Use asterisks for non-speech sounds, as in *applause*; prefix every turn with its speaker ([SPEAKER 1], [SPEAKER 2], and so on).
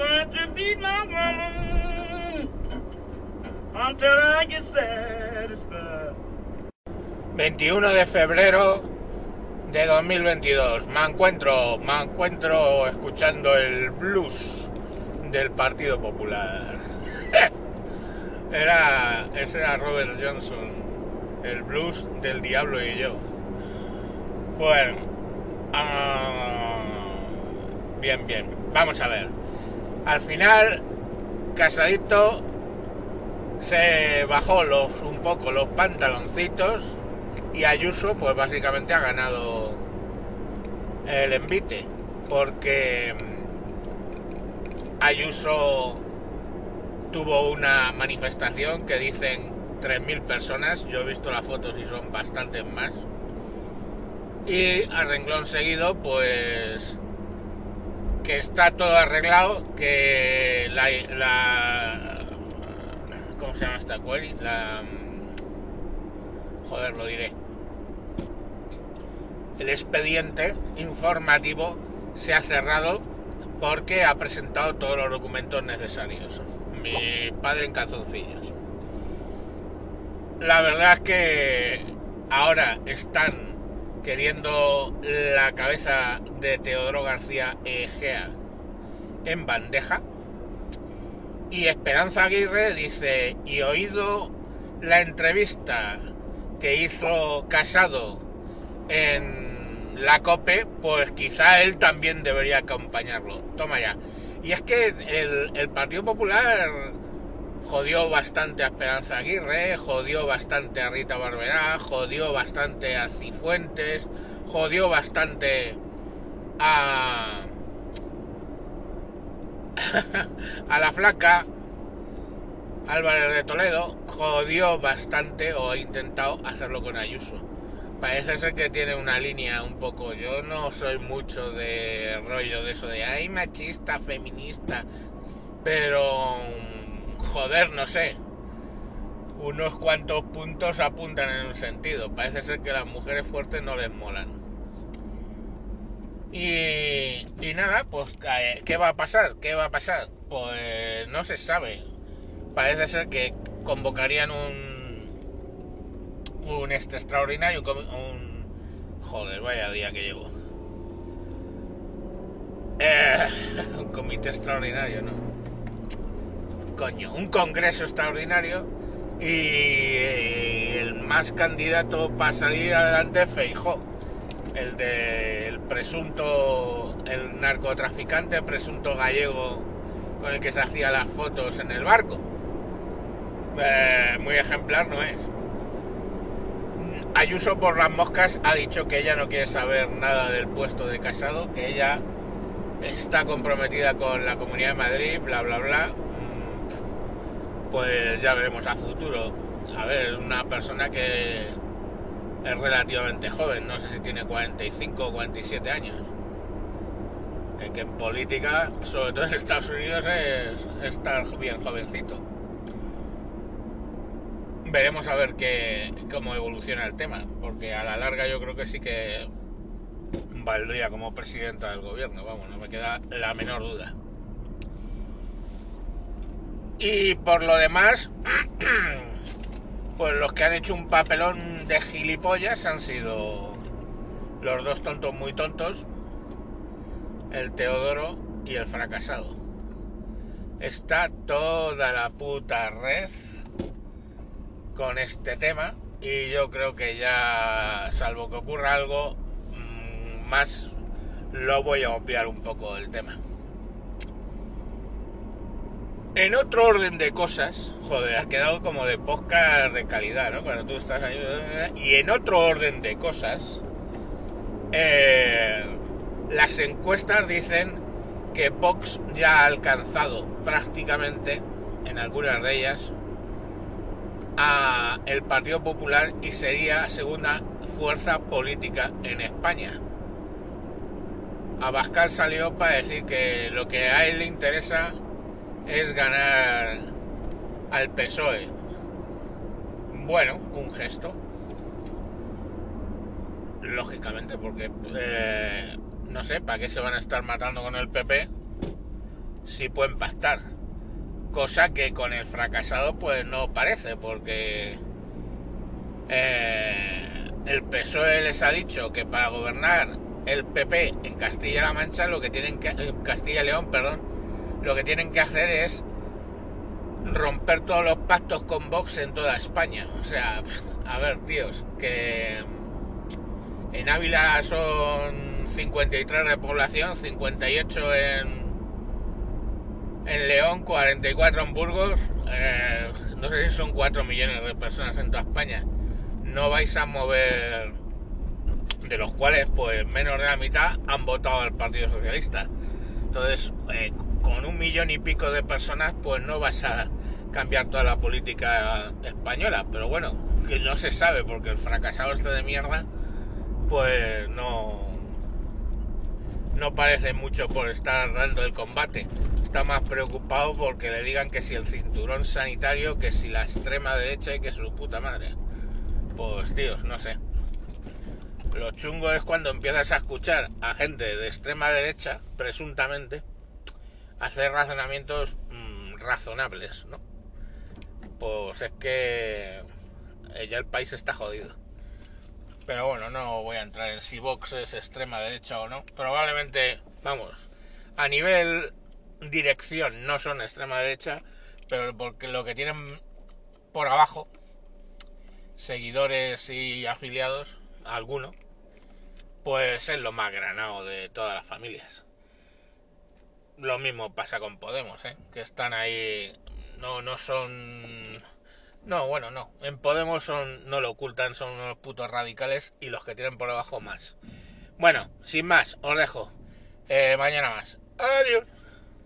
[SPEAKER 1] going to be my woman until I get satisfied.
[SPEAKER 2] 21 de febrero de 2022. Me encuentro, me encuentro escuchando el blues del Partido Popular. *laughs* Era, ese era Robert Johnson, el blues del diablo y yo. Bueno, ah, bien, bien. Vamos a ver. Al final, Casadito se bajó los, un poco los pantaloncitos y Ayuso pues básicamente ha ganado el envite porque mm, Ayuso tuvo una manifestación que dicen 3.000 personas, yo he visto las fotos y son bastantes más. Y a renglón seguido pues que está todo arreglado que la, la ¿cómo se llama esta query? la mm, joder lo diré el expediente informativo se ha cerrado porque ha presentado todos los documentos necesarios. Mi padre en calzoncillos. La verdad es que ahora están queriendo la cabeza de Teodoro García Egea en bandeja. Y Esperanza Aguirre dice, y oído la entrevista que hizo Casado en la COPE, pues quizá él también debería acompañarlo. Toma ya. Y es que el, Partido Popular jodió bastante a Esperanza Aguirre, jodió bastante a Rita Barberá, jodió bastante a Cifuentes, jodió bastante a... *laughs* a la flaca, Álvarez de Toledo, jodió bastante o ha intentado hacerlo con Ayuso parece ser que tiene una línea un poco. Yo no soy mucho de rollo de eso de ay machista, feminista, pero joder, no sé. Unos cuantos puntos apuntan en un sentido. Parece ser que las mujeres fuertes no les molan. Y, y nada, pues ¿qué va a pasar? ¿Qué va a pasar? Pues no se sabe. Parece ser que convocarían un un este extraordinario, un, joder, vaya día que llevo. Eh, *laughs* un comité extraordinario, ¿no? Un congreso extraordinario y el más candidato para salir adelante Feijó, el del presunto, el narcotraficante presunto gallego con el que se hacía las fotos en el barco. Eh, muy ejemplar no es. Ayuso por las moscas ha dicho que ella no quiere saber nada del puesto de casado, que ella está comprometida con la Comunidad de Madrid, bla, bla, bla. Pues ya veremos a futuro. A ver, una persona que es relativamente joven, no sé si tiene 45 o 47 años. Que en política, sobre todo en Estados Unidos, es estar bien jovencito veremos a ver qué, cómo evoluciona el tema, porque a la larga yo creo que sí que valdría como presidenta del gobierno, vamos, no me queda la menor duda. Y por lo demás, *clears throat* pues los que han hecho un papelón de gilipollas han sido los dos tontos muy tontos, el Teodoro y el fracasado. Está toda la puta red con este tema y yo creo que ya, salvo que ocurra algo mm, más, lo voy a obviar un poco el tema. En otro orden de cosas, joder, ha quedado como de podcast de calidad, ¿no? Cuando tú estás ahí. Y en otro orden de cosas, eh, las encuestas dicen que Vox ya ha alcanzado prácticamente, en algunas de ellas, a el Partido Popular y sería segunda fuerza política en España. Abascal salió para decir que lo que a él le interesa es ganar al PSOE. Bueno, un gesto. Lógicamente, porque eh, no sé, ¿para qué se van a estar matando con el PP? sí pueden pactar. Cosa que con el fracasado pues no parece, porque eh, el PSOE les ha dicho que para gobernar el PP en Castilla-La Mancha lo que tienen que Castilla-León, perdón, lo que tienen que hacer es romper todos los pactos con Vox en toda España. O sea, a ver, tíos, que en Ávila son 53 de población, 58 en en León, 44 en Burgos, eh, no sé si son 4 millones de personas en toda España. No vais a mover, de los cuales pues menos de la mitad han votado al Partido Socialista. Entonces, eh, con un millón y pico de personas, pues no vas a cambiar toda la política española. Pero bueno, que no se sabe, porque el fracasado este de mierda, pues no, no parece mucho por estar dando el combate. Está más preocupado porque le digan que si el cinturón sanitario, que si la extrema derecha y que su puta madre. Pues tíos, no sé. Lo chungo es cuando empiezas a escuchar a gente de extrema derecha, presuntamente, hacer razonamientos mmm, razonables, ¿no? Pues es que ya el país está jodido. Pero bueno, no voy a entrar en si Vox es extrema derecha o no. Probablemente, vamos, a nivel dirección no son extrema derecha, pero porque lo que tienen por abajo, seguidores y afiliados, alguno, pues es lo más granado de todas las familias. Lo mismo pasa con Podemos, ¿eh? que están ahí, no, no son... No, bueno, no. En Podemos son, no lo ocultan, son unos putos radicales y los que tienen por abajo más. Bueno, sin más, os dejo. Eh, mañana más. Adiós.